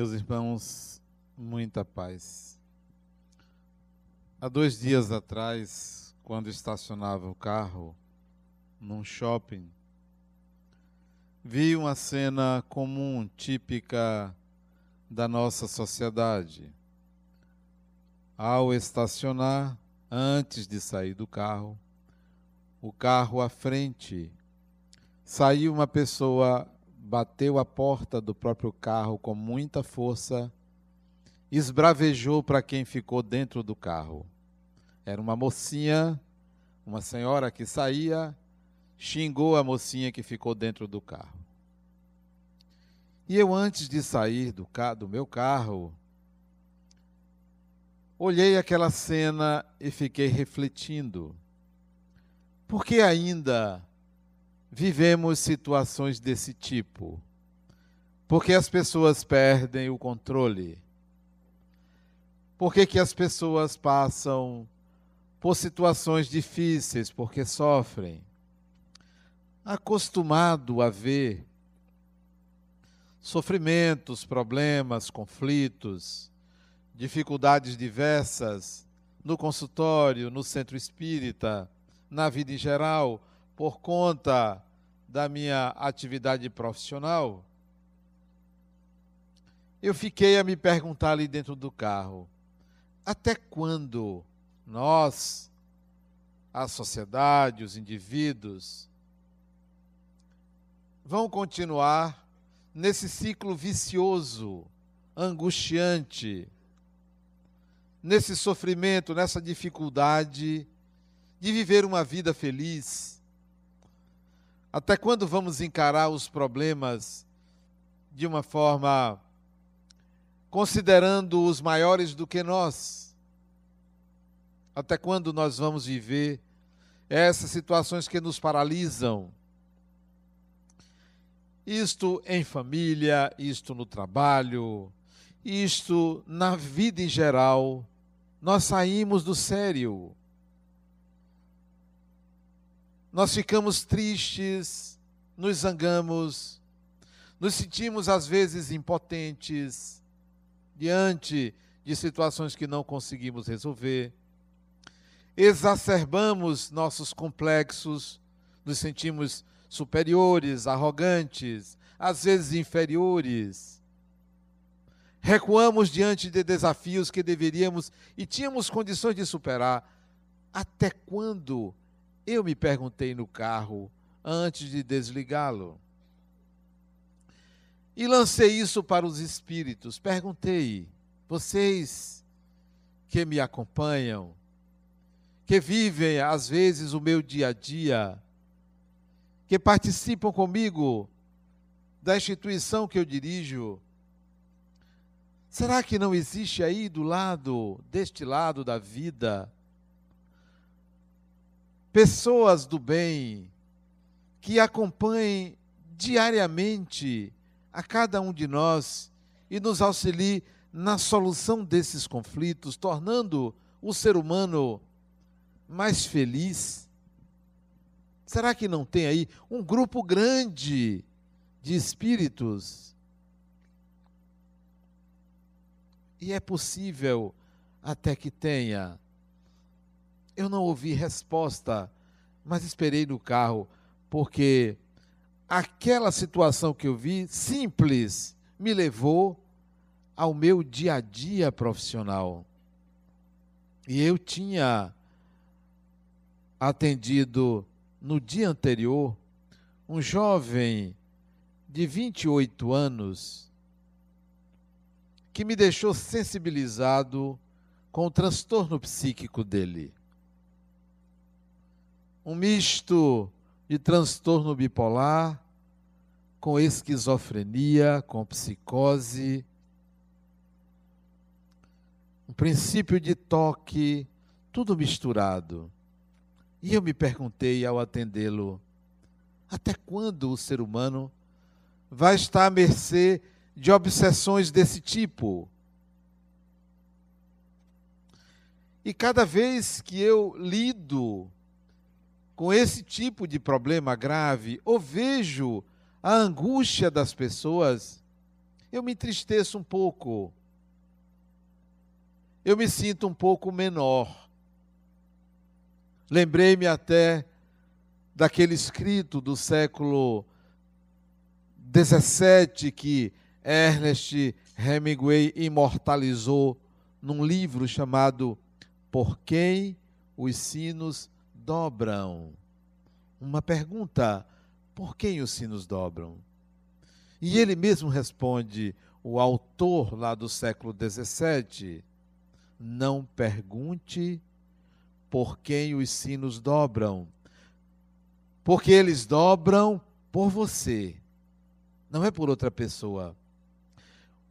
Meus irmãos, muita paz. Há dois dias atrás, quando estacionava o carro num shopping, vi uma cena comum, típica da nossa sociedade. Ao estacionar, antes de sair do carro, o carro à frente, saiu uma pessoa bateu a porta do próprio carro com muita força, esbravejou para quem ficou dentro do carro. Era uma mocinha, uma senhora que saía, xingou a mocinha que ficou dentro do carro. E eu, antes de sair do, do meu carro, olhei aquela cena e fiquei refletindo. Por que ainda vivemos situações desse tipo? Porque as pessoas perdem o controle? Por que, que as pessoas passam por situações difíceis? Porque sofrem. Acostumado a ver sofrimentos, problemas, conflitos, dificuldades diversas no consultório, no centro espírita, na vida em geral, por conta da minha atividade profissional, eu fiquei a me perguntar ali dentro do carro: até quando nós, a sociedade, os indivíduos, vão continuar nesse ciclo vicioso, angustiante, nesse sofrimento, nessa dificuldade de viver uma vida feliz? Até quando vamos encarar os problemas de uma forma considerando os maiores do que nós? Até quando nós vamos viver essas situações que nos paralisam? Isto em família, isto no trabalho, isto na vida em geral. Nós saímos do sério nós ficamos tristes, nos zangamos, nos sentimos às vezes impotentes diante de situações que não conseguimos resolver, exacerbamos nossos complexos, nos sentimos superiores, arrogantes, às vezes inferiores. Recuamos diante de desafios que deveríamos e tínhamos condições de superar. Até quando eu me perguntei no carro antes de desligá-lo. E lancei isso para os espíritos. Perguntei: vocês que me acompanham, que vivem às vezes o meu dia a dia, que participam comigo da instituição que eu dirijo, será que não existe aí do lado, deste lado da vida, pessoas do bem que acompanhem diariamente a cada um de nós e nos auxiliem na solução desses conflitos, tornando o ser humano mais feliz? Será que não tem aí um grupo grande de espíritos? E é possível até que tenha eu não ouvi resposta, mas esperei no carro, porque aquela situação que eu vi, simples, me levou ao meu dia a dia profissional. E eu tinha atendido no dia anterior um jovem de 28 anos que me deixou sensibilizado com o transtorno psíquico dele um misto de transtorno bipolar com esquizofrenia, com psicose, um princípio de toque, tudo misturado. E eu me perguntei ao atendê-lo: até quando o ser humano vai estar à mercê de obsessões desse tipo? E cada vez que eu lido com esse tipo de problema grave, ou vejo a angústia das pessoas, eu me entristeço um pouco. Eu me sinto um pouco menor. Lembrei-me até daquele escrito do século 17 que Ernest Hemingway imortalizou num livro chamado Por quem os sinos dobram? Uma pergunta: por quem os sinos dobram? E ele mesmo responde, o autor lá do século 17, não pergunte por quem os sinos dobram, porque eles dobram por você não é por outra pessoa.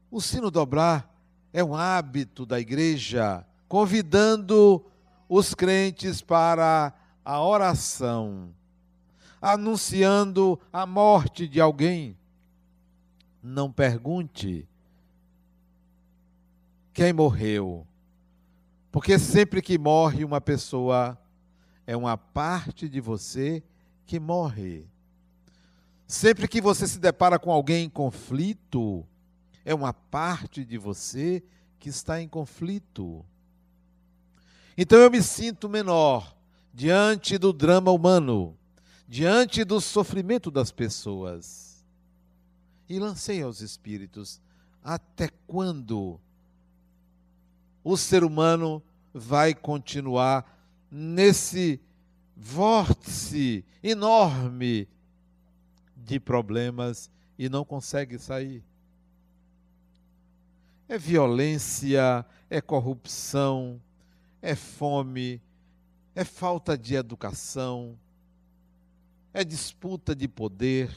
O sino dobrar é um hábito da igreja, convidando os crentes para a oração, anunciando a morte de alguém. Não pergunte quem morreu, porque sempre que morre uma pessoa, é uma parte de você que morre. Sempre que você se depara com alguém em conflito, é uma parte de você que está em conflito. Então eu me sinto menor diante do drama humano, diante do sofrimento das pessoas. E lancei aos espíritos: até quando o ser humano vai continuar nesse vórtice enorme de problemas e não consegue sair. É violência, é corrupção, é fome, é falta de educação, é disputa de poder.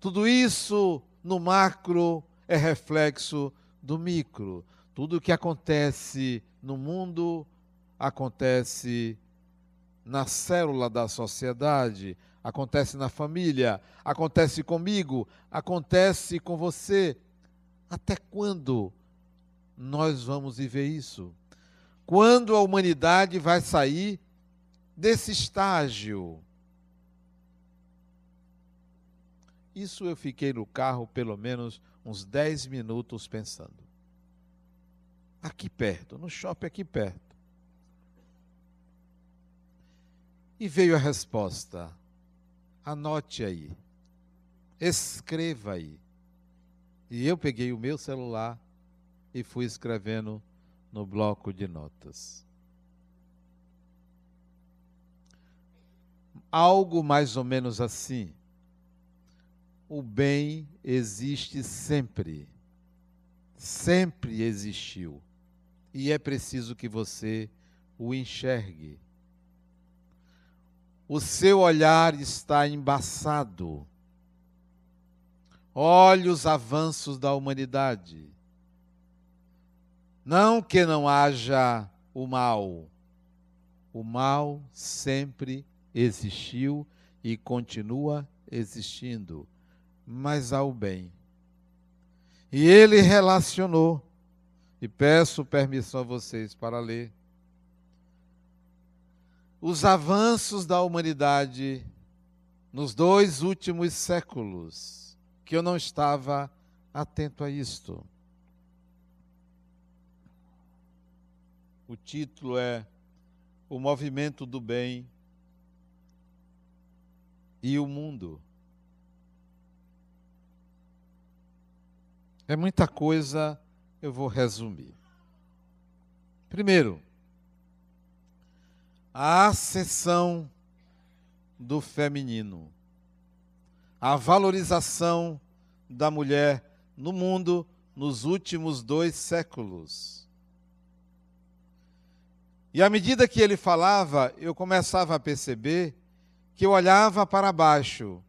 Tudo isso no macro é reflexo do micro. Tudo o que acontece no mundo acontece na célula da sociedade, acontece na família, acontece comigo, acontece com você. Até quando nós vamos viver isso? Quando a humanidade vai sair desse estágio? Isso eu fiquei no carro pelo menos uns 10 minutos pensando. Aqui perto, no shopping aqui perto. E veio a resposta: Anote aí. Escreva aí. E eu peguei o meu celular e fui escrevendo no bloco de notas. Algo mais ou menos assim. O bem existe sempre. Sempre existiu. E é preciso que você o enxergue o seu olhar está embaçado. Olhe os avanços da humanidade. Não que não haja o mal. O mal sempre existiu e continua existindo, mas há o bem. E ele relacionou, e peço permissão a vocês para ler os avanços da humanidade nos dois últimos séculos, que eu não estava atento a isto. O título é O Movimento do Bem e o Mundo. É muita coisa, eu vou resumir. Primeiro, a ascensão do feminino, a valorização da mulher no mundo nos últimos dois séculos. E à medida que ele falava, eu começava a perceber que eu olhava para baixo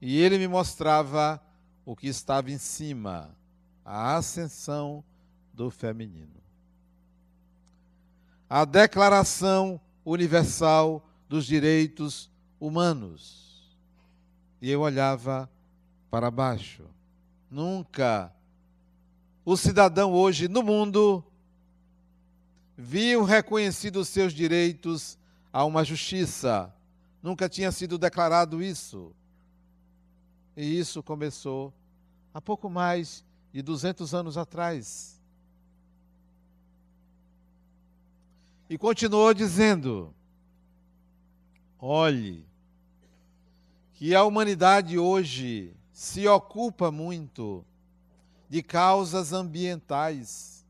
e ele me mostrava o que estava em cima a ascensão do feminino. A declaração universal dos direitos humanos. E eu olhava para baixo. Nunca o cidadão hoje no mundo viu reconhecidos seus direitos a uma justiça. Nunca tinha sido declarado isso. E isso começou há pouco mais de 200 anos atrás. E continuou dizendo: olhe, que a humanidade hoje se ocupa muito de causas ambientais.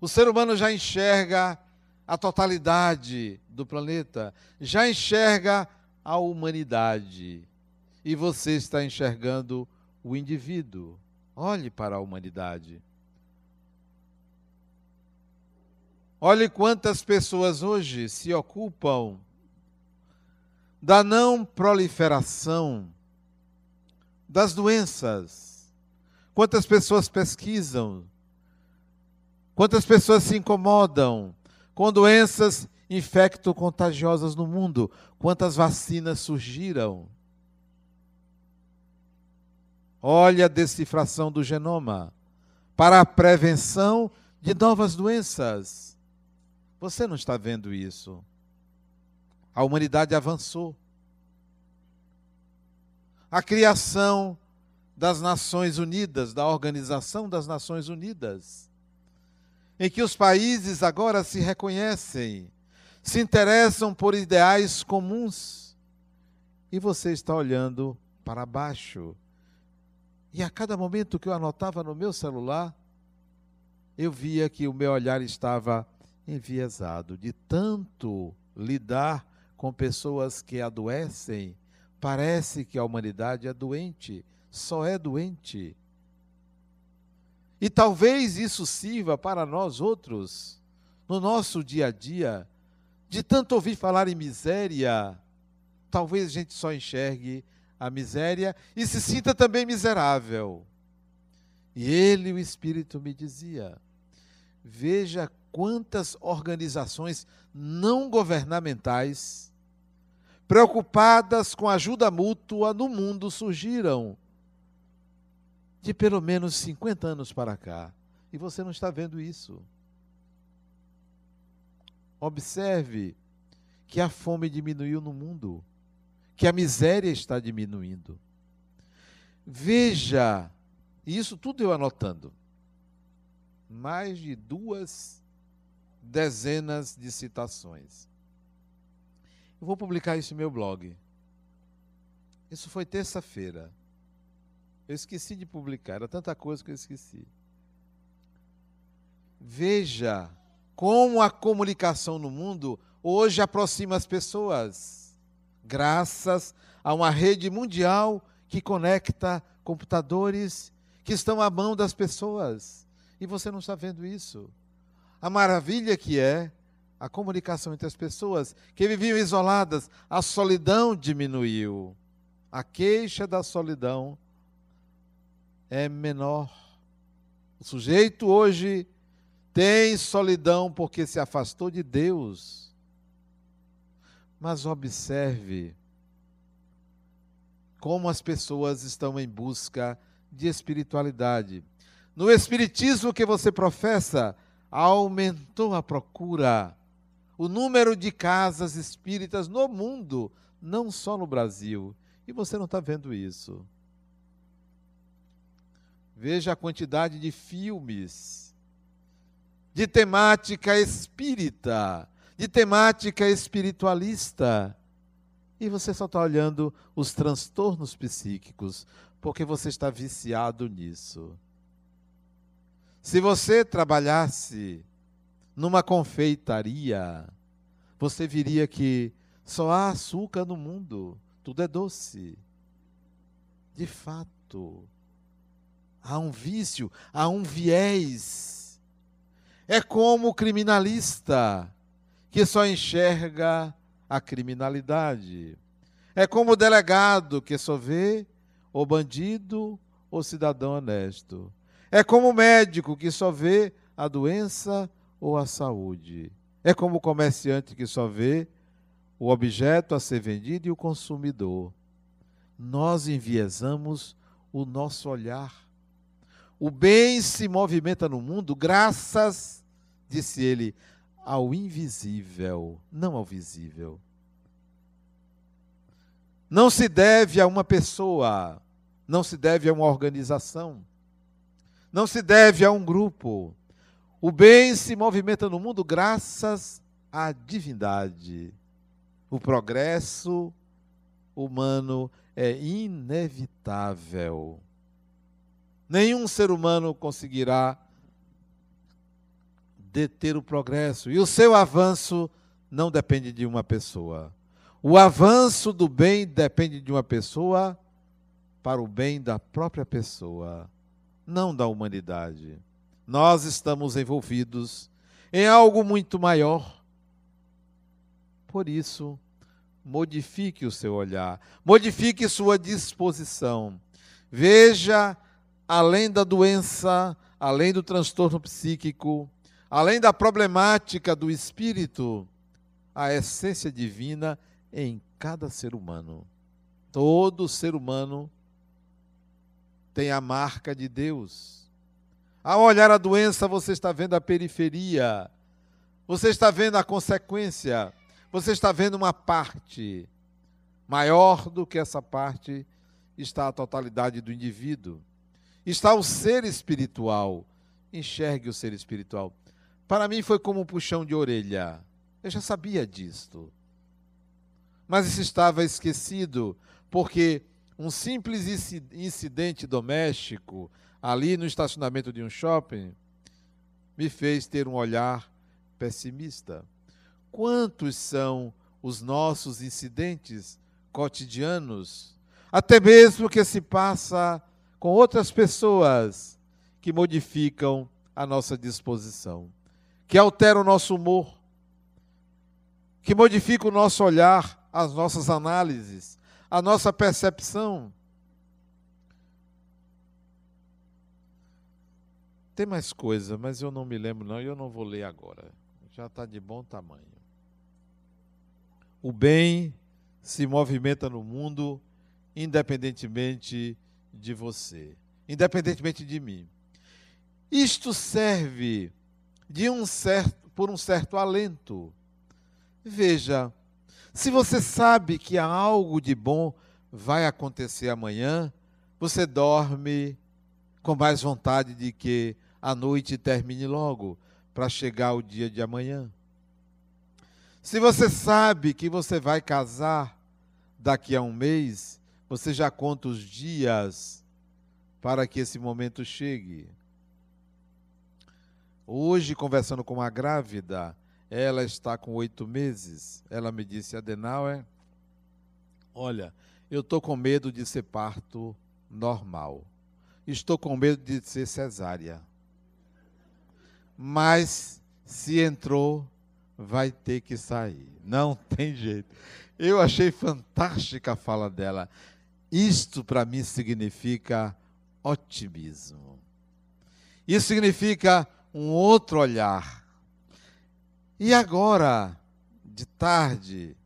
O ser humano já enxerga a totalidade do planeta, já enxerga a humanidade. E você está enxergando o indivíduo. Olhe para a humanidade. Olhe quantas pessoas hoje se ocupam da não proliferação das doenças. Quantas pessoas pesquisam, quantas pessoas se incomodam com doenças infecto-contagiosas no mundo, quantas vacinas surgiram. Olha a decifração do genoma para a prevenção de novas doenças. Você não está vendo isso. A humanidade avançou. A criação das Nações Unidas, da Organização das Nações Unidas, em que os países agora se reconhecem, se interessam por ideais comuns, e você está olhando para baixo. E a cada momento que eu anotava no meu celular, eu via que o meu olhar estava enviesado de tanto lidar com pessoas que adoecem, parece que a humanidade é doente, só é doente. E talvez isso sirva para nós outros, no nosso dia a dia, de tanto ouvir falar em miséria, talvez a gente só enxergue a miséria e se sinta também miserável. E ele, o Espírito, me dizia: veja quantas organizações não governamentais preocupadas com ajuda mútua no mundo surgiram de pelo menos 50 anos para cá. E você não está vendo isso. Observe que a fome diminuiu no mundo, que a miséria está diminuindo. Veja, e isso tudo eu anotando, mais de duas dezenas de citações. Eu vou publicar isso no meu blog. Isso foi terça-feira. Eu esqueci de publicar, era tanta coisa que eu esqueci. Veja como a comunicação no mundo hoje aproxima as pessoas, graças a uma rede mundial que conecta computadores que estão à mão das pessoas. E você não está vendo isso. A maravilha que é a comunicação entre as pessoas que viviam isoladas, a solidão diminuiu. A queixa da solidão é menor. O sujeito hoje tem solidão porque se afastou de Deus. Mas observe como as pessoas estão em busca de espiritualidade. No espiritismo que você professa, aumentou a procura o número de casas espíritas no mundo, não só no Brasil. E você não está vendo isso. Veja a quantidade de filmes de temática espírita, de temática espiritualista. E você só está olhando os transtornos psíquicos, porque você está viciado nisso. Se você trabalhasse numa confeitaria, você viria que só há açúcar no mundo, tudo é doce. De fato, há um vício, há um viés. É como o criminalista que só enxerga a criminalidade. É como o delegado que só vê o bandido ou cidadão honesto. É como o médico que só vê a doença ou a saúde. É como o comerciante que só vê o objeto a ser vendido e o consumidor. Nós enviesamos o nosso olhar. O bem se movimenta no mundo graças, disse ele, ao invisível, não ao visível. Não se deve a uma pessoa, não se deve a uma organização, não se deve a um grupo. O bem se movimenta no mundo graças à divindade. O progresso humano é inevitável. Nenhum ser humano conseguirá deter o progresso. E o seu avanço não depende de uma pessoa. O avanço do bem depende de uma pessoa para o bem da própria pessoa, não da humanidade. Nós estamos envolvidos em algo muito maior. Por isso, modifique o seu olhar, modifique sua disposição. Veja além da doença, além do transtorno psíquico, além da problemática do espírito, a essência divina em cada ser humano. Todo ser humano tem a marca de Deus. Ao olhar a doença, você está vendo a periferia, você está vendo a consequência, você está vendo uma parte. Maior do que essa parte está a totalidade do indivíduo. Está o ser espiritual. Enxergue o ser espiritual. Para mim foi como um puxão de orelha. Eu já sabia disto. Mas isso estava esquecido, porque um simples incidente doméstico ali no estacionamento de um shopping me fez ter um olhar pessimista. Quantos são os nossos incidentes cotidianos, até mesmo que se passa com outras pessoas que modificam a nossa disposição, que alteram o nosso humor, que modificam o nosso olhar, as nossas análises, a nossa percepção. Tem mais coisa, mas eu não me lembro não e eu não vou ler agora. Já está de bom tamanho. O bem se movimenta no mundo independentemente de você, independentemente de mim. Isto serve de um certo, por um certo alento. Veja, se você sabe que há algo de bom vai acontecer amanhã, você dorme com mais vontade de que a noite termine logo para chegar o dia de amanhã. Se você sabe que você vai casar daqui a um mês, você já conta os dias para que esse momento chegue. Hoje, conversando com uma grávida, ela está com oito meses. Ela me disse, Adenauer, olha, eu estou com medo de ser parto normal. Estou com medo de ser cesárea. Mas se entrou, vai ter que sair. Não tem jeito. Eu achei fantástica a fala dela. Isto para mim significa otimismo. Isso significa um outro olhar. E agora, de tarde,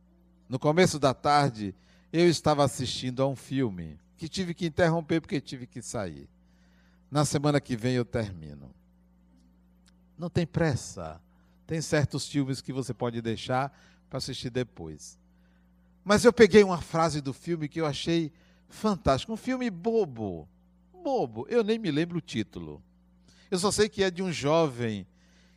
no começo da tarde, eu estava assistindo a um filme que tive que interromper porque tive que sair. Na semana que vem eu termino. Não tem pressa. Tem certos filmes que você pode deixar para assistir depois. Mas eu peguei uma frase do filme que eu achei fantástica. Um filme bobo. Bobo. Eu nem me lembro o título. Eu só sei que é de um jovem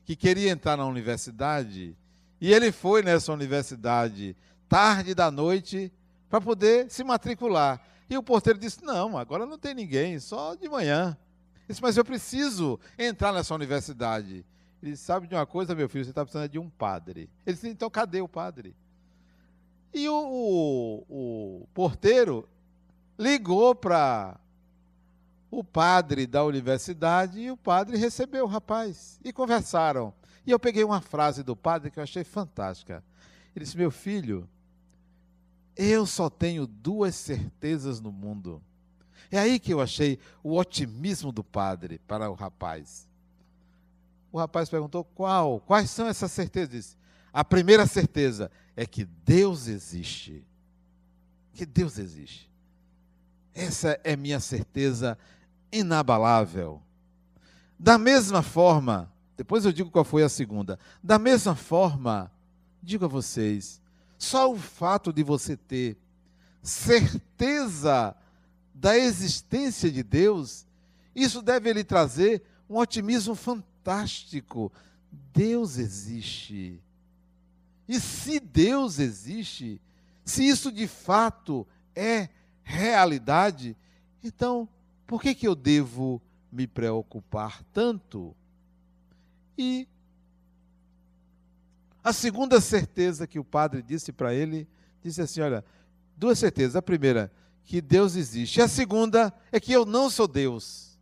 que queria entrar na universidade e ele foi nessa universidade tarde da noite para poder se matricular. E o porteiro disse: Não, agora não tem ninguém, só de manhã. Ele disse: Mas eu preciso entrar nessa universidade. Ele disse: Sabe de uma coisa, meu filho? Você está precisando de um padre. Ele disse: Então cadê o padre? E o, o, o porteiro ligou para o padre da universidade e o padre recebeu o rapaz e conversaram. E eu peguei uma frase do padre que eu achei fantástica. Ele disse: Meu filho, eu só tenho duas certezas no mundo. É aí que eu achei o otimismo do padre para o rapaz. O rapaz perguntou: Qual? Quais são essas certezas? A primeira certeza é que Deus existe. Que Deus existe. Essa é minha certeza inabalável. Da mesma forma, depois eu digo qual foi a segunda. Da mesma forma, digo a vocês, só o fato de você ter certeza da existência de Deus, isso deve lhe trazer um otimismo fantástico. Deus existe. E se Deus existe, se isso de fato é realidade, então por que, que eu devo me preocupar tanto? E a segunda certeza que o padre disse para ele, disse assim: olha, duas certezas. A primeira, que Deus existe. A segunda é que eu não sou Deus.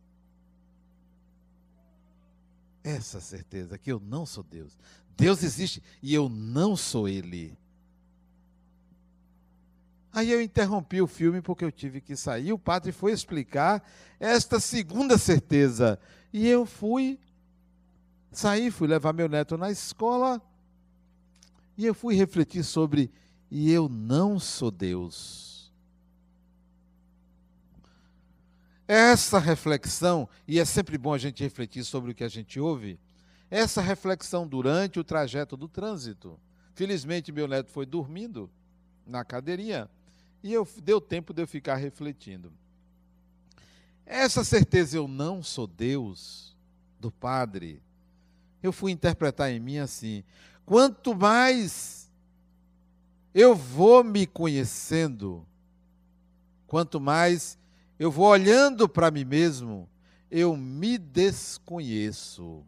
Essa certeza, que eu não sou Deus. Deus existe e eu não sou Ele. Aí eu interrompi o filme porque eu tive que sair. O padre foi explicar esta segunda certeza. E eu fui sair, fui levar meu neto na escola. E eu fui refletir sobre e eu não sou Deus. Essa reflexão, e é sempre bom a gente refletir sobre o que a gente ouve, essa reflexão durante o trajeto do trânsito. Felizmente, meu neto foi dormindo na cadeirinha e eu, deu tempo de eu ficar refletindo. Essa certeza, eu não sou Deus, do Padre, eu fui interpretar em mim assim: quanto mais eu vou me conhecendo, quanto mais eu vou olhando para mim mesmo, eu me desconheço,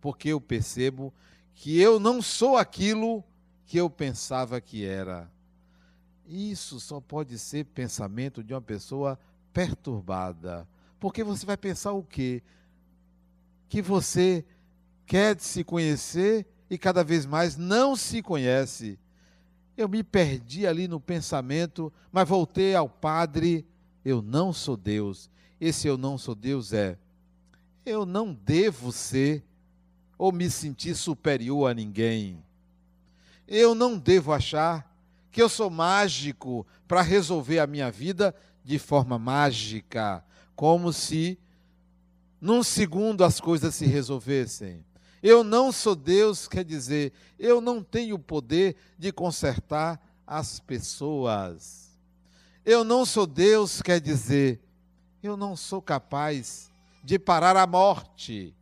porque eu percebo que eu não sou aquilo que eu pensava que era. Isso só pode ser pensamento de uma pessoa perturbada. Porque você vai pensar o quê? Que você quer se conhecer e cada vez mais não se conhece. Eu me perdi ali no pensamento, mas voltei ao Padre. Eu não sou Deus. Esse eu não sou Deus é eu não devo ser ou me sentir superior a ninguém. Eu não devo achar que eu sou mágico para resolver a minha vida de forma mágica, como se num segundo as coisas se resolvessem. Eu não sou Deus, quer dizer, eu não tenho o poder de consertar as pessoas. Eu não sou Deus, quer dizer, eu não sou capaz de parar a morte.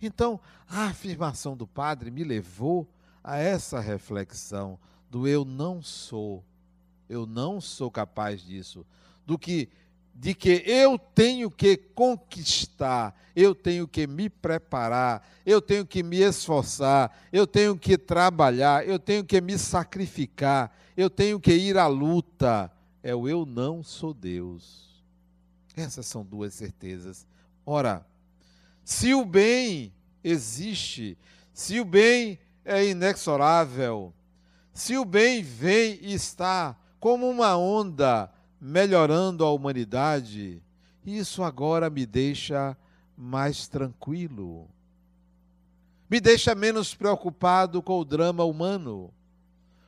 Então, a afirmação do padre me levou a essa reflexão do eu não sou, eu não sou capaz disso, do que de que eu tenho que conquistar, eu tenho que me preparar, eu tenho que me esforçar, eu tenho que trabalhar, eu tenho que me sacrificar, eu tenho que ir à luta. É o eu não sou Deus. Essas são duas certezas. Ora, se o bem existe, se o bem é inexorável, se o bem vem e está como uma onda melhorando a humanidade, isso agora me deixa mais tranquilo. Me deixa menos preocupado com o drama humano,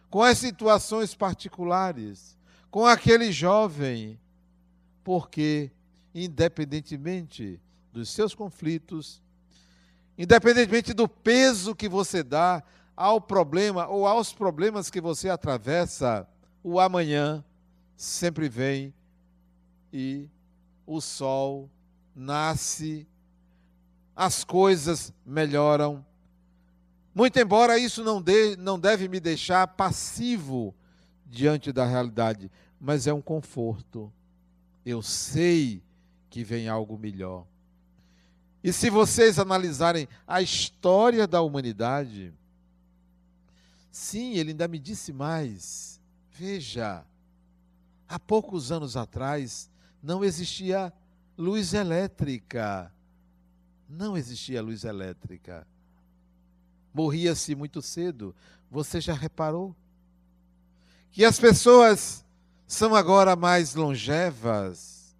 com as situações particulares, com aquele jovem, porque, independentemente dos seus conflitos, independentemente do peso que você dá ao problema ou aos problemas que você atravessa, o amanhã sempre vem e o sol nasce, as coisas melhoram. Muito embora isso não, de, não deve me deixar passivo diante da realidade, mas é um conforto. Eu sei que vem algo melhor. E se vocês analisarem a história da humanidade, Sim, ele ainda me disse mais. Veja, há poucos anos atrás não existia luz elétrica. Não existia luz elétrica. Morria-se muito cedo. Você já reparou? Que as pessoas são agora mais longevas.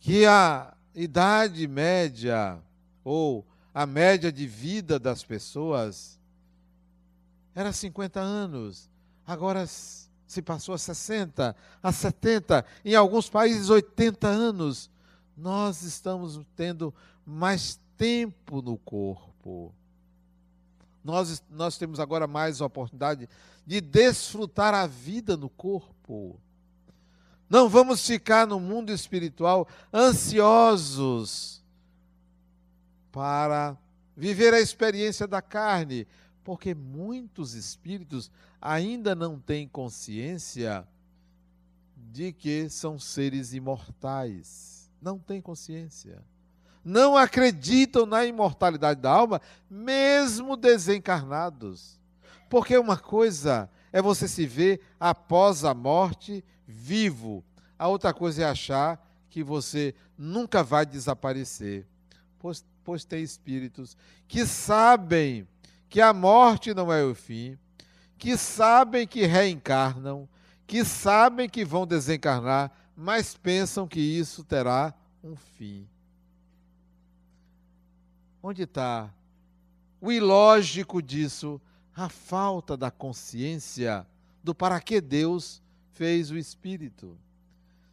Que a idade média ou a média de vida das pessoas era 50 anos, agora se passou a 60, a 70, em alguns países 80 anos. Nós estamos tendo mais tempo no corpo. Nós, nós temos agora mais oportunidade de desfrutar a vida no corpo. Não vamos ficar no mundo espiritual ansiosos para viver a experiência da carne, porque muitos espíritos ainda não têm consciência de que são seres imortais. Não têm consciência. Não acreditam na imortalidade da alma, mesmo desencarnados. Porque uma coisa é você se ver após a morte vivo, a outra coisa é achar que você nunca vai desaparecer. Pois, pois tem espíritos que sabem que a morte não é o fim, que sabem que reencarnam, que sabem que vão desencarnar, mas pensam que isso terá um fim. Onde está o ilógico disso? A falta da consciência do para que Deus fez o Espírito.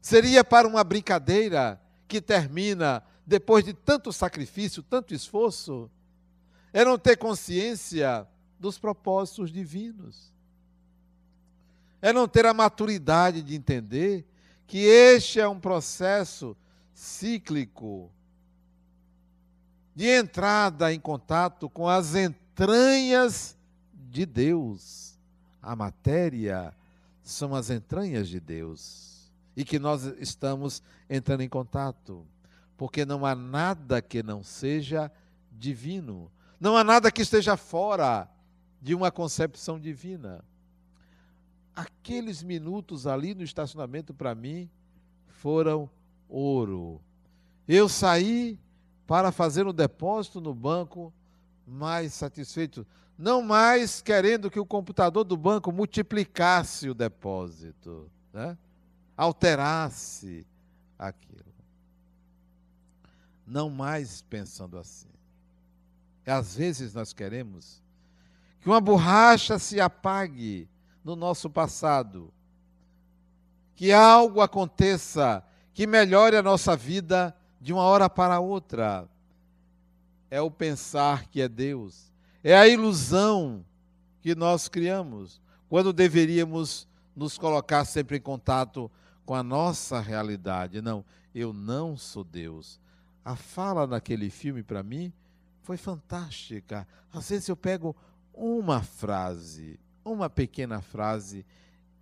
Seria para uma brincadeira que termina depois de tanto sacrifício, tanto esforço? É não ter consciência dos propósitos divinos. É não ter a maturidade de entender que este é um processo cíclico de entrada em contato com as entranhas de Deus. A matéria são as entranhas de Deus. E que nós estamos entrando em contato. Porque não há nada que não seja divino. Não há nada que esteja fora de uma concepção divina. Aqueles minutos ali no estacionamento, para mim, foram ouro. Eu saí para fazer um depósito no banco mais satisfeito, não mais querendo que o computador do banco multiplicasse o depósito, né? alterasse aquilo. Não mais pensando assim. E às vezes nós queremos que uma borracha se apague no nosso passado, que algo aconteça que melhore a nossa vida de uma hora para outra. É o pensar que é Deus. É a ilusão que nós criamos, quando deveríamos nos colocar sempre em contato com a nossa realidade. Não, eu não sou Deus. A fala naquele filme, para mim, foi fantástica. Às vezes eu pego uma frase, uma pequena frase,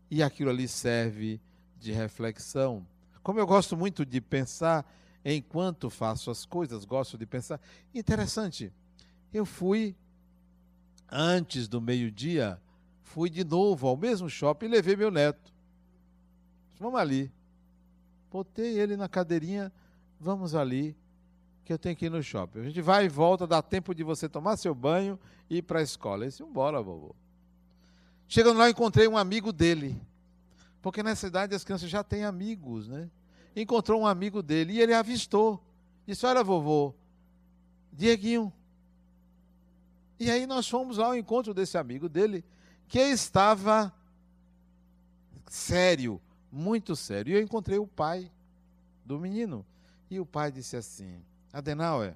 e aquilo ali serve de reflexão. Como eu gosto muito de pensar, enquanto faço as coisas, gosto de pensar. Interessante, eu fui, antes do meio-dia, fui de novo ao mesmo shopping e levei meu neto. Vamos ali. Botei ele na cadeirinha, vamos ali, que eu tenho que ir no shopping. A gente vai e volta, dá tempo de você tomar seu banho e ir para a escola. Eu disse, embora, vovô. Chegando lá, encontrei um amigo dele. Porque nessa idade as crianças já têm amigos, né? encontrou um amigo dele e ele avistou. Disse: Olha, vovô, Dieguinho. E aí nós fomos ao encontro desse amigo dele, que estava sério, muito sério. E eu encontrei o pai do menino. E o pai disse assim: Adenauer,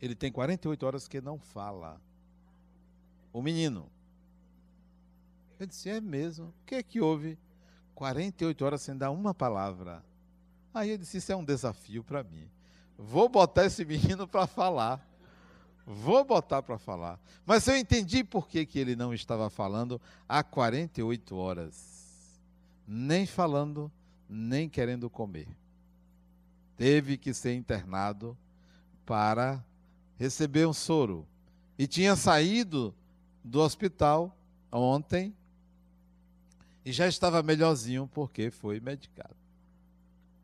ele tem 48 horas que não fala. O menino. Eu disse: É mesmo? O que é que houve? 48 horas sem dar uma palavra. Aí eu disse: Isso é um desafio para mim. Vou botar esse menino para falar. Vou botar para falar. Mas eu entendi por que, que ele não estava falando há 48 horas. Nem falando, nem querendo comer. Teve que ser internado para receber um soro. E tinha saído do hospital ontem e já estava melhorzinho porque foi medicado.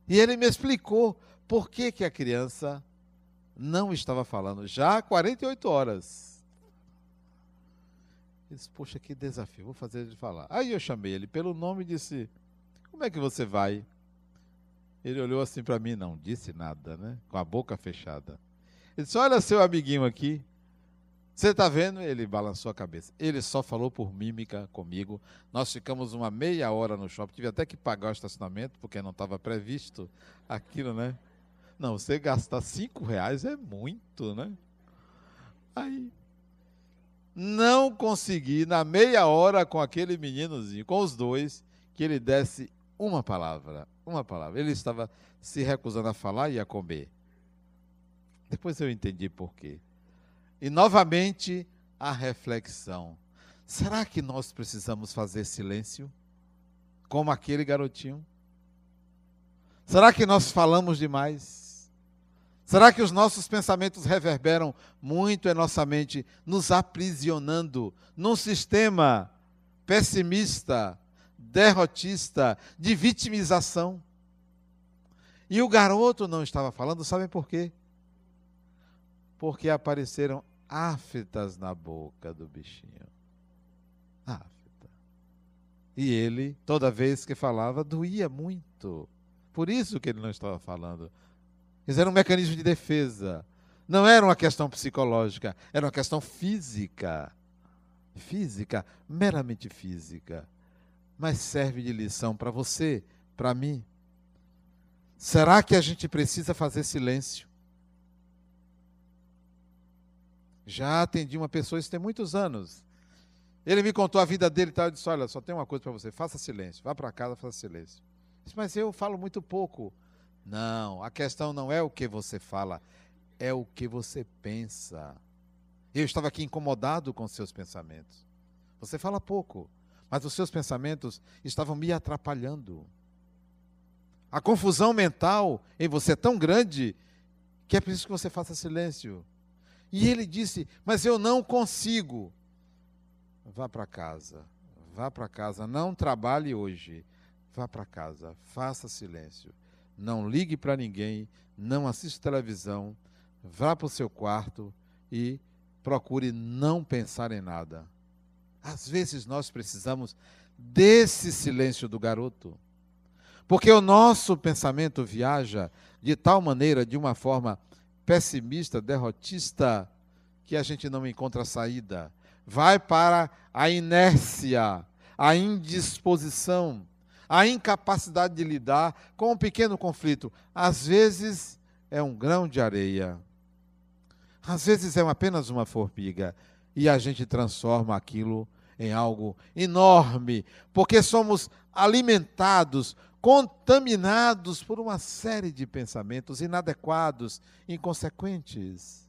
E ele me explicou por que, que a criança não estava falando já há 48 horas. Ele disse, poxa, que desafio, vou fazer ele falar. Aí eu chamei ele pelo nome e disse, como é que você vai? Ele olhou assim para mim, não disse nada, né? Com a boca fechada. Ele disse, olha seu amiguinho aqui, você está vendo? Ele balançou a cabeça. Ele só falou por mímica comigo. Nós ficamos uma meia hora no shopping. Tive até que pagar o estacionamento, porque não estava previsto aquilo, né? Não, você gastar cinco reais é muito, né? Aí, não consegui, na meia hora com aquele meninozinho, com os dois, que ele desse uma palavra, uma palavra. Ele estava se recusando a falar e a comer. Depois eu entendi por quê. E novamente a reflexão. Será que nós precisamos fazer silêncio? Como aquele garotinho? Será que nós falamos demais? Será que os nossos pensamentos reverberam muito em nossa mente, nos aprisionando num sistema pessimista, derrotista, de vitimização? E o garoto não estava falando, sabem por quê? Porque apareceram aftas na boca do bichinho. Afta. E ele, toda vez que falava, doía muito. Por isso que ele não estava falando. Isso era um mecanismo de defesa. Não era uma questão psicológica, era uma questão física. Física, meramente física. Mas serve de lição para você, para mim. Será que a gente precisa fazer silêncio? Já atendi uma pessoa, isso tem muitos anos. Ele me contou a vida dele e tal. Eu disse: Olha, só tem uma coisa para você, faça silêncio. Vá para casa, faça silêncio. Disse, Mas eu falo muito pouco. Não, a questão não é o que você fala, é o que você pensa. Eu estava aqui incomodado com seus pensamentos. Você fala pouco, mas os seus pensamentos estavam me atrapalhando. A confusão mental em você é tão grande que é preciso que você faça silêncio. E ele disse: Mas eu não consigo. Vá para casa, vá para casa, não trabalhe hoje vá para casa, faça silêncio. Não ligue para ninguém, não assista televisão, vá para o seu quarto e procure não pensar em nada. Às vezes nós precisamos desse silêncio do garoto. Porque o nosso pensamento viaja de tal maneira, de uma forma pessimista, derrotista, que a gente não encontra saída. Vai para a inércia, a indisposição a incapacidade de lidar com um pequeno conflito. Às vezes é um grão de areia, às vezes é apenas uma formiga, e a gente transforma aquilo em algo enorme, porque somos alimentados, contaminados por uma série de pensamentos inadequados, inconsequentes.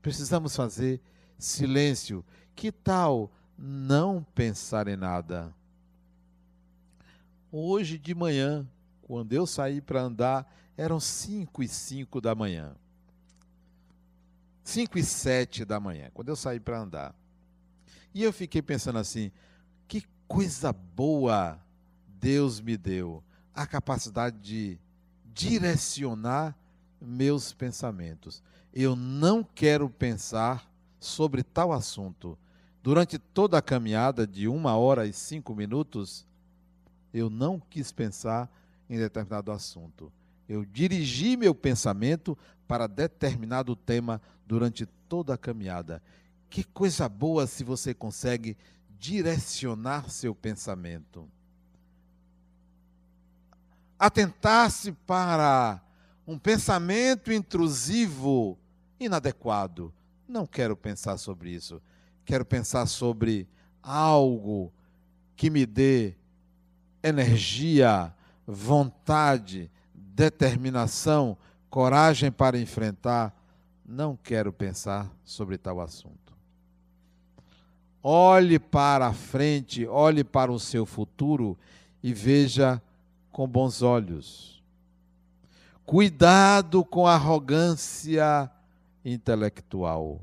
Precisamos fazer silêncio. Que tal não pensar em nada? Hoje de manhã, quando eu saí para andar, eram 5 e 5 da manhã. 5 e 7 da manhã, quando eu saí para andar. E eu fiquei pensando assim: que coisa boa Deus me deu a capacidade de direcionar meus pensamentos. Eu não quero pensar sobre tal assunto. Durante toda a caminhada de uma hora e cinco minutos, eu não quis pensar em determinado assunto. Eu dirigi meu pensamento para determinado tema durante toda a caminhada. Que coisa boa se você consegue direcionar seu pensamento. Atentar-se para um pensamento intrusivo, inadequado. Não quero pensar sobre isso. Quero pensar sobre algo que me dê energia, vontade, determinação, coragem para enfrentar, não quero pensar sobre tal assunto. Olhe para a frente, olhe para o seu futuro e veja com bons olhos. Cuidado com a arrogância intelectual.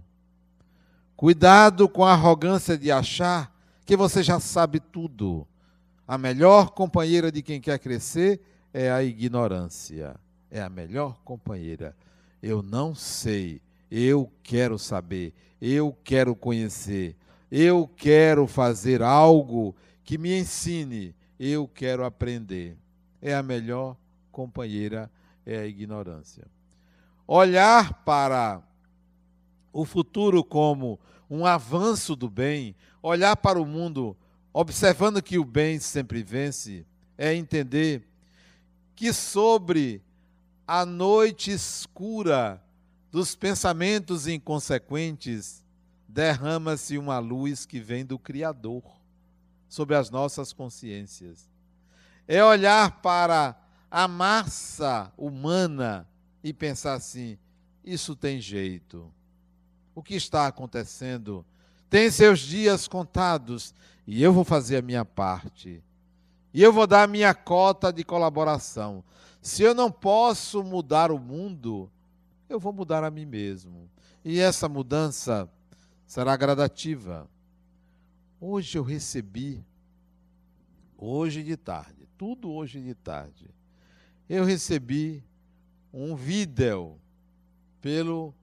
Cuidado com a arrogância de achar que você já sabe tudo a melhor companheira de quem quer crescer é a ignorância. É a melhor companheira. Eu não sei, eu quero saber, eu quero conhecer, eu quero fazer algo que me ensine, eu quero aprender. É a melhor companheira, é a ignorância. Olhar para o futuro como um avanço do bem, olhar para o mundo observando que o bem sempre vence, é entender que sobre a noite escura dos pensamentos inconsequentes derrama-se uma luz que vem do Criador sobre as nossas consciências. é olhar para a massa humana e pensar assim: isso tem jeito. O que está acontecendo tem seus dias contados e eu vou fazer a minha parte. E eu vou dar a minha cota de colaboração. Se eu não posso mudar o mundo, eu vou mudar a mim mesmo. E essa mudança será gradativa. Hoje eu recebi, hoje de tarde, tudo hoje de tarde, eu recebi um vídeo pelo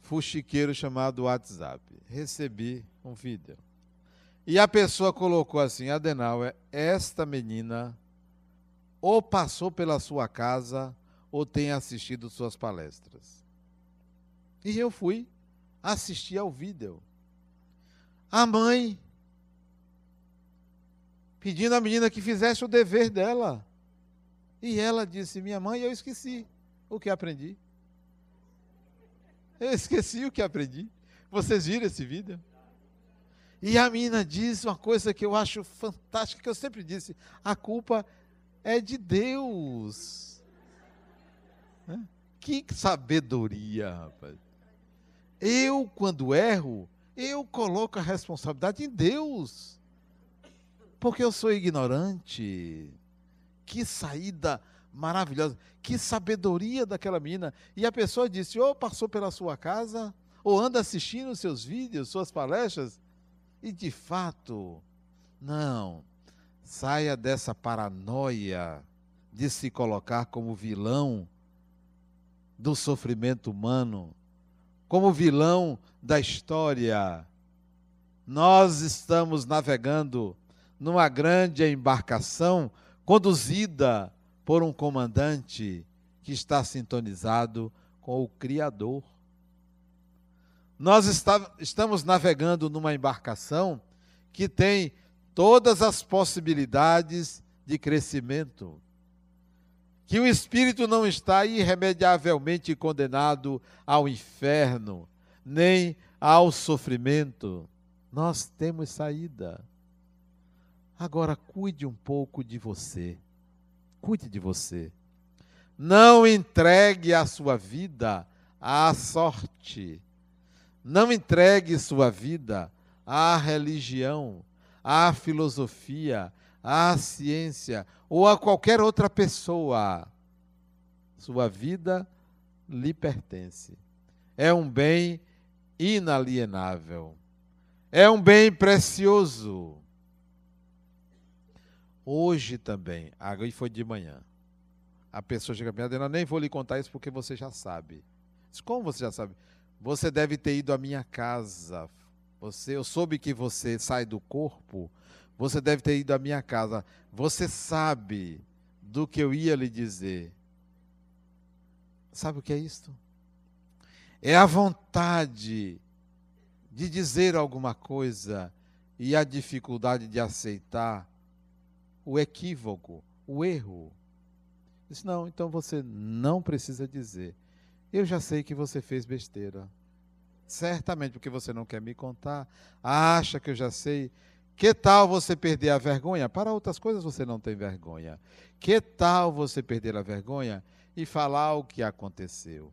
fuxiqueiro chamado WhatsApp. Recebi um vídeo. E a pessoa colocou assim: Adenauer, esta menina ou passou pela sua casa ou tem assistido suas palestras. E eu fui assistir ao vídeo. A mãe pedindo à menina que fizesse o dever dela. E ela disse: Minha mãe, eu esqueci o que aprendi. Eu esqueci o que aprendi. Vocês viram esse vídeo? E a menina diz uma coisa que eu acho fantástica, que eu sempre disse: a culpa é de Deus. Que sabedoria, rapaz. Eu, quando erro, eu coloco a responsabilidade em Deus. Porque eu sou ignorante. Que saída maravilhosa. Que sabedoria daquela menina. E a pessoa disse: ou passou pela sua casa, ou anda assistindo seus vídeos, suas palestras. E de fato, não. Saia dessa paranoia de se colocar como vilão do sofrimento humano, como vilão da história. Nós estamos navegando numa grande embarcação conduzida por um comandante que está sintonizado com o Criador. Nós está, estamos navegando numa embarcação que tem todas as possibilidades de crescimento. Que o espírito não está irremediavelmente condenado ao inferno, nem ao sofrimento. Nós temos saída. Agora cuide um pouco de você. Cuide de você. Não entregue a sua vida à sorte não entregue sua vida à religião, à filosofia, à ciência ou a qualquer outra pessoa. Sua vida lhe pertence. É um bem inalienável. É um bem precioso. Hoje também, e foi de manhã. A pessoa chega para mim, eu nem vou lhe contar isso porque você já sabe. Como você já sabe? Você deve ter ido à minha casa. Você, eu soube que você sai do corpo. Você deve ter ido à minha casa. Você sabe do que eu ia lhe dizer. Sabe o que é isto? É a vontade de dizer alguma coisa e a dificuldade de aceitar o equívoco, o erro. Diz, não, então você não precisa dizer. Eu já sei que você fez besteira. Certamente porque você não quer me contar, acha que eu já sei. Que tal você perder a vergonha? Para outras coisas você não tem vergonha. Que tal você perder a vergonha e falar o que aconteceu?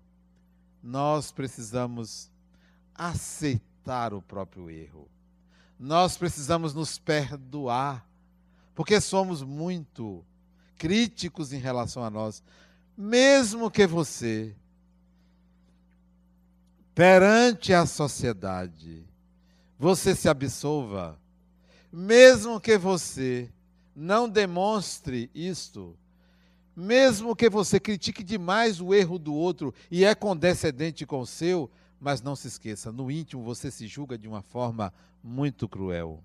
Nós precisamos aceitar o próprio erro. Nós precisamos nos perdoar, porque somos muito críticos em relação a nós. Mesmo que você perante a sociedade, você se absolva, mesmo que você não demonstre isto, mesmo que você critique demais o erro do outro e é condescendente com o seu, mas não se esqueça, no íntimo você se julga de uma forma muito cruel.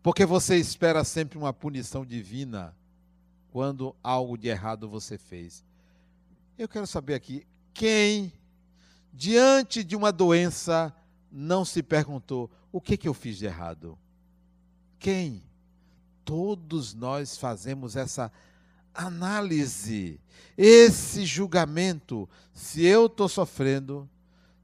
Porque você espera sempre uma punição divina quando algo de errado você fez. Eu quero saber aqui, quem diante de uma doença, não se perguntou: o que, que eu fiz de errado? Quem? Todos nós fazemos essa análise, esse julgamento. Se eu estou sofrendo,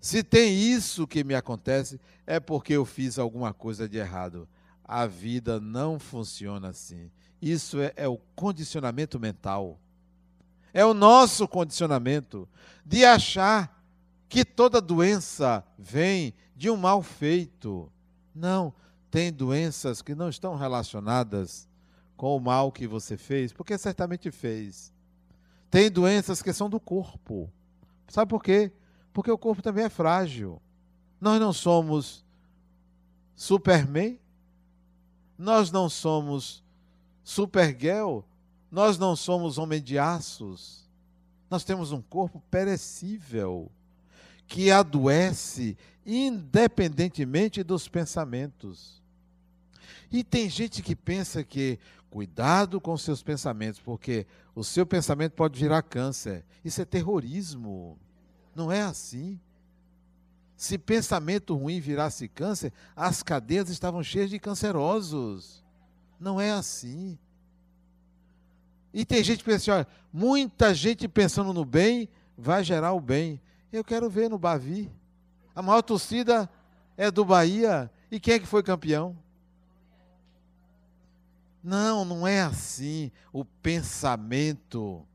se tem isso que me acontece, é porque eu fiz alguma coisa de errado. A vida não funciona assim. Isso é, é o condicionamento mental. É o nosso condicionamento de achar que toda doença vem de um mal feito. Não, tem doenças que não estão relacionadas com o mal que você fez, porque certamente fez. Tem doenças que são do corpo. Sabe por quê? Porque o corpo também é frágil. Nós não somos Superman, nós não somos Supergirl, nós não somos homem de aços. Nós temos um corpo perecível que adoece independentemente dos pensamentos. E tem gente que pensa que cuidado com seus pensamentos, porque o seu pensamento pode virar câncer. Isso é terrorismo. Não é assim. Se pensamento ruim virasse câncer, as cadeias estavam cheias de cancerosos. Não é assim. E tem gente que pensa assim, olha, muita gente pensando no bem vai gerar o bem. Eu quero ver no Bavi. A maior torcida é do Bahia. E quem é que foi campeão? Não, não é assim. O pensamento,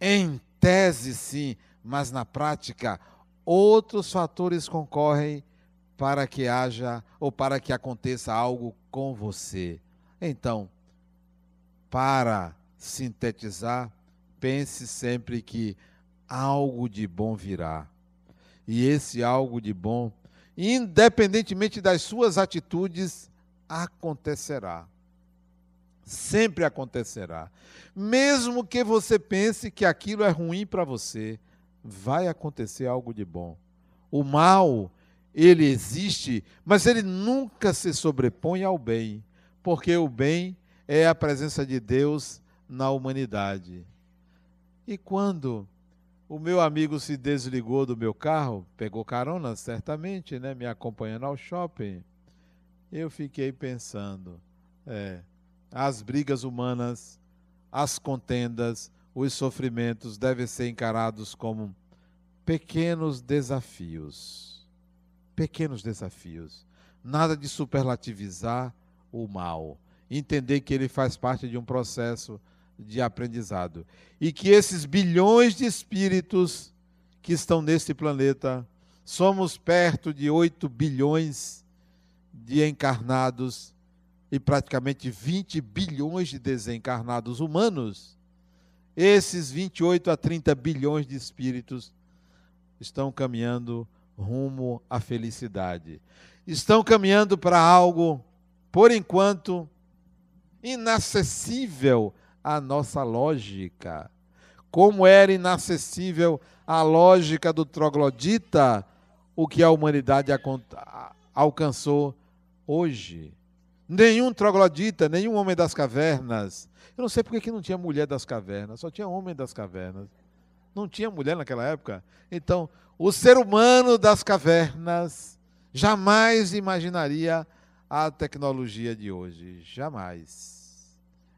em tese, sim, mas na prática, outros fatores concorrem para que haja ou para que aconteça algo com você. Então, para sintetizar, pense sempre que algo de bom virá. E esse algo de bom, independentemente das suas atitudes, acontecerá. Sempre acontecerá. Mesmo que você pense que aquilo é ruim para você, vai acontecer algo de bom. O mal, ele existe, mas ele nunca se sobrepõe ao bem, porque o bem é a presença de Deus na humanidade. E quando o meu amigo se desligou do meu carro, pegou carona, certamente, né, me acompanhando ao shopping. Eu fiquei pensando, é, as brigas humanas, as contendas, os sofrimentos devem ser encarados como pequenos desafios. Pequenos desafios. Nada de superlativizar o mal. Entender que ele faz parte de um processo de aprendizado. E que esses bilhões de espíritos que estão neste planeta, somos perto de 8 bilhões de encarnados e praticamente 20 bilhões de desencarnados humanos. Esses 28 a 30 bilhões de espíritos estão caminhando rumo à felicidade. Estão caminhando para algo, por enquanto, inacessível a nossa lógica. Como era inacessível a lógica do troglodita, o que a humanidade alcançou hoje. Nenhum troglodita, nenhum homem das cavernas. Eu não sei porque que não tinha mulher das cavernas, só tinha homem das cavernas. Não tinha mulher naquela época. Então, o ser humano das cavernas jamais imaginaria a tecnologia de hoje. Jamais.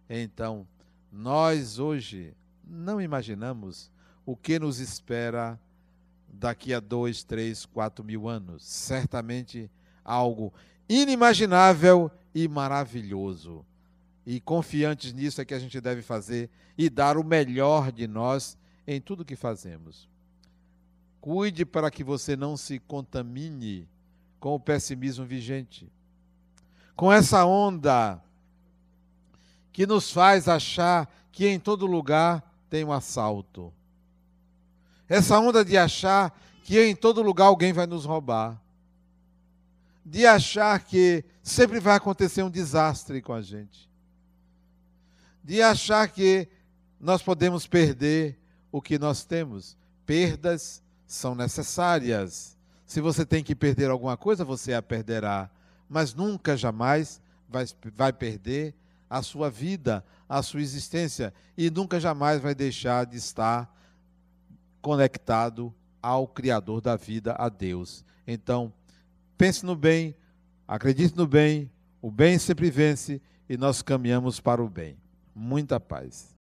Então, nós hoje não imaginamos o que nos espera daqui a dois, três, quatro mil anos. Certamente algo inimaginável e maravilhoso. E confiantes nisso é que a gente deve fazer e dar o melhor de nós em tudo que fazemos. Cuide para que você não se contamine com o pessimismo vigente, com essa onda que nos faz achar que em todo lugar tem um assalto. Essa onda de achar que em todo lugar alguém vai nos roubar. De achar que sempre vai acontecer um desastre com a gente. De achar que nós podemos perder o que nós temos. Perdas são necessárias. Se você tem que perder alguma coisa, você a perderá. Mas nunca, jamais vai, vai perder a sua vida, a sua existência e nunca jamais vai deixar de estar conectado ao Criador da vida, a Deus. Então, pense no bem, acredite no bem, o bem sempre vence e nós caminhamos para o bem. Muita paz.